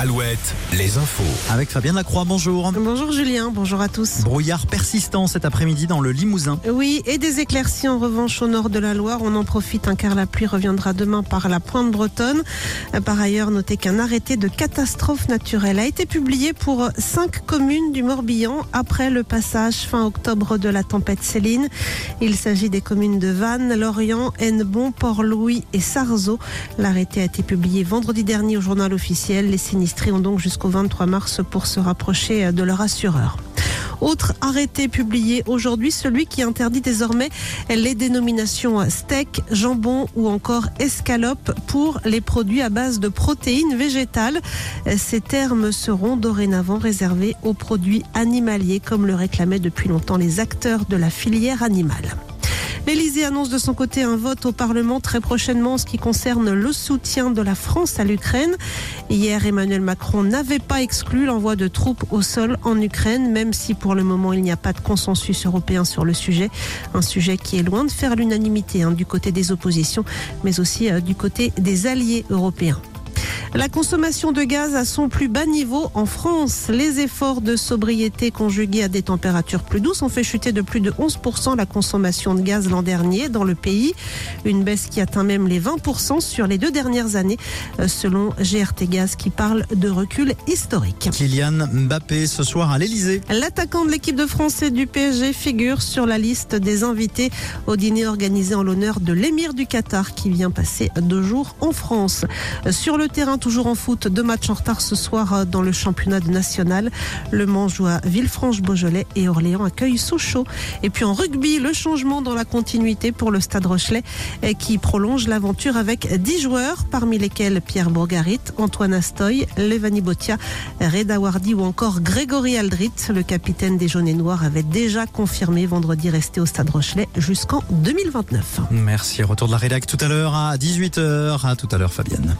Alouette, les infos. Avec Fabien Lacroix, bonjour. Bonjour Julien, bonjour à tous. Brouillard persistant cet après-midi dans le Limousin. Oui, et des éclaircies en revanche au nord de la Loire. On en profite hein, car la pluie reviendra demain par la pointe bretonne. Par ailleurs, notez qu'un arrêté de catastrophe naturelle a été publié pour cinq communes du Morbihan après le passage fin octobre de la tempête Céline. Il s'agit des communes de Vannes, Lorient, Hennebon, Port-Louis et Sarzeau. L'arrêté a été publié vendredi dernier au journal officiel. Les sinistrés ont donc jusqu'au 23 mars pour se rapprocher de leur assureur. Autre arrêté publié aujourd'hui, celui qui interdit désormais les dénominations steak, jambon ou encore escalope pour les produits à base de protéines végétales. Ces termes seront dorénavant réservés aux produits animaliers comme le réclamaient depuis longtemps les acteurs de la filière animale. L'Elysée annonce de son côté un vote au Parlement très prochainement en ce qui concerne le soutien de la France à l'Ukraine. Hier, Emmanuel Macron n'avait pas exclu l'envoi de troupes au sol en Ukraine, même si pour le moment il n'y a pas de consensus européen sur le sujet. Un sujet qui est loin de faire l'unanimité hein, du côté des oppositions, mais aussi euh, du côté des alliés européens. La consommation de gaz à son plus bas niveau en France. Les efforts de sobriété conjugués à des températures plus douces ont fait chuter de plus de 11% la consommation de gaz l'an dernier dans le pays. Une baisse qui atteint même les 20% sur les deux dernières années, euh, selon GRT Gaz qui parle de recul historique. Kylian Mbappé ce soir à l'Elysée. L'attaquant de l'équipe de France et du PSG figure sur la liste des invités au dîner organisé en l'honneur de l'émir du Qatar qui vient passer deux jours en France. Sur le terrain, toujours en foot, deux matchs en retard ce soir euh, dans le championnat national. Le Mans joue à Villefranche-Beaujolais et Orléans accueille Sochaux. Et puis en rugby, le changement dans la continuité pour le Stade Rochelet euh, qui prolonge l'aventure avec 10 joueurs, parmi lesquels Pierre Bourgarit, Antoine Astoy, Levani Botia, Reda Wardi ou encore Grégory Aldrit. Le capitaine des Jaunes et Noirs avait déjà confirmé vendredi rester au Stade Rochelet jusqu'en 2029. Merci. Retour de la rédac tout à l'heure à 18h. À tout à l'heure, Fabienne.